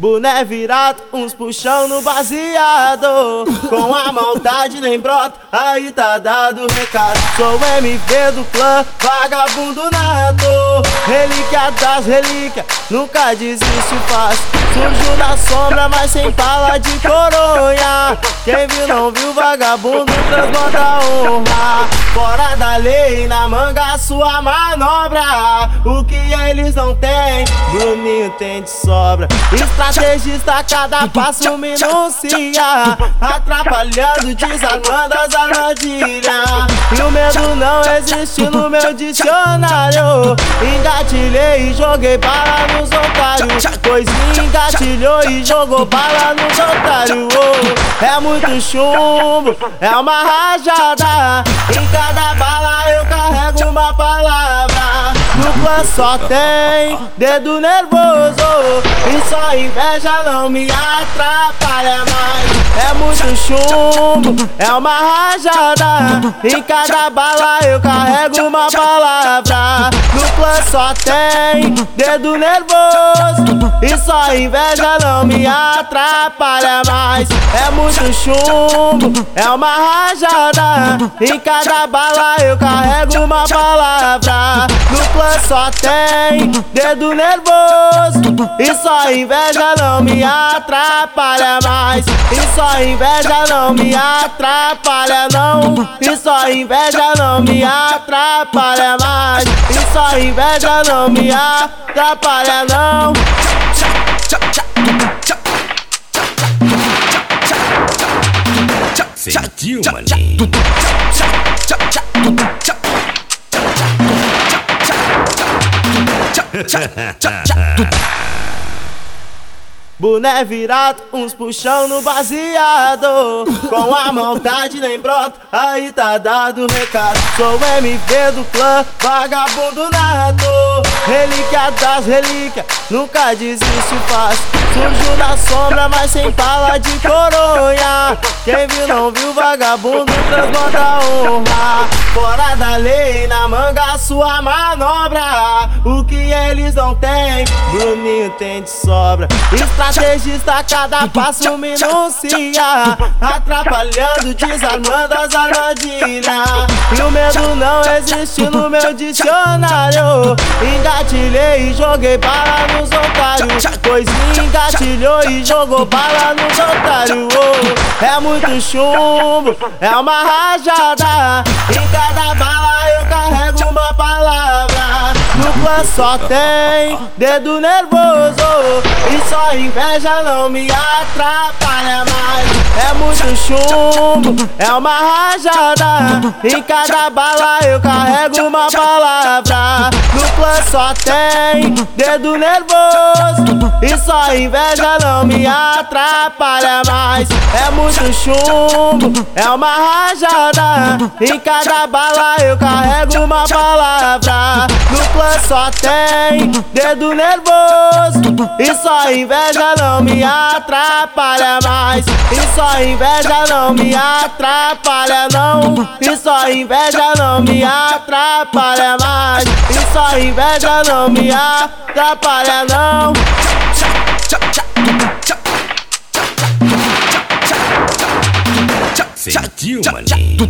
Boné virado, uns puxão no baseado. Com a maldade nem brota, aí tá dado o recado. Sou MV do clã, vagabundo nato. Relíquia das relíquias, nunca desiste fácil Surgiu da sombra, mas sem fala de coronha. Quem viu não viu, vagabundo transborda honra. Fora da lei, na manga sua manobra. O que eles não têm, Bruninho tem de sobra Estrategista, cada passo minucia Atrapalhando, desarmando as armadilhas. E o medo não existe no meu dicionário. Engatilhei e joguei bala nos otários. Pois engatilhou e jogou bala nos otários. Oh, É muito chumbo, é uma rajada. Em cada bala eu carrego uma palavra. No plano só tem dedo nervoso só inveja não me atrapalha mais. É muito chumbo, é uma rajada. Em cada bala eu carrego uma palavra. No só tem dedo nervoso. E só inveja não me atrapalha mais. É muito chumbo, é uma rajada. Em cada bala eu carrego uma palavra. No só tem dedo nervoso. E só inveja não me atrapalha mais. E só inveja não me atrapalha não. E só inveja não me atrapalha mais. E só inveja não me atrapalha não. Sentiu, maninho? Boné virado, uns puxão no baseado. Com a maldade nem brota, aí tá dado o recado. Sou MV do clã, vagabundo nato. Relíquia das relíquias, nunca desiste fácil Surgiu da sombra, mas sem fala de coronha. Quem viu não viu, vagabundo transborda honra. Fora da lei, na manga sua manobra. O que eles não têm, Bruninho tem de sobra. Estrategista, cada passo minucia. Atrapalhando, desarmando as armadilhas. E o medo não existe no meu dicionário. Engatilhei e joguei bala nos otários. Pois engatilhou e jogou bala nos otários. Oh, É muito chumbo, é uma rajada. Em cada bala eu Só tem dedo nervoso. E só inveja não me atrapalha mais. É muito chumbo, é uma rajada. Em cada bala eu carrego uma palavra Plano só tem dedo nervoso. E só inveja não me atrapalha mais. É muito chumbo, é uma rajada. Em cada bala eu carrego uma palavra. Plano só tem dedo nervoso. E só inveja não me atrapalha mais. E só inveja não me atrapalha não. E só inveja não me atrapalha mais. E só inveja não me atrapalha não Sentiu, maninho?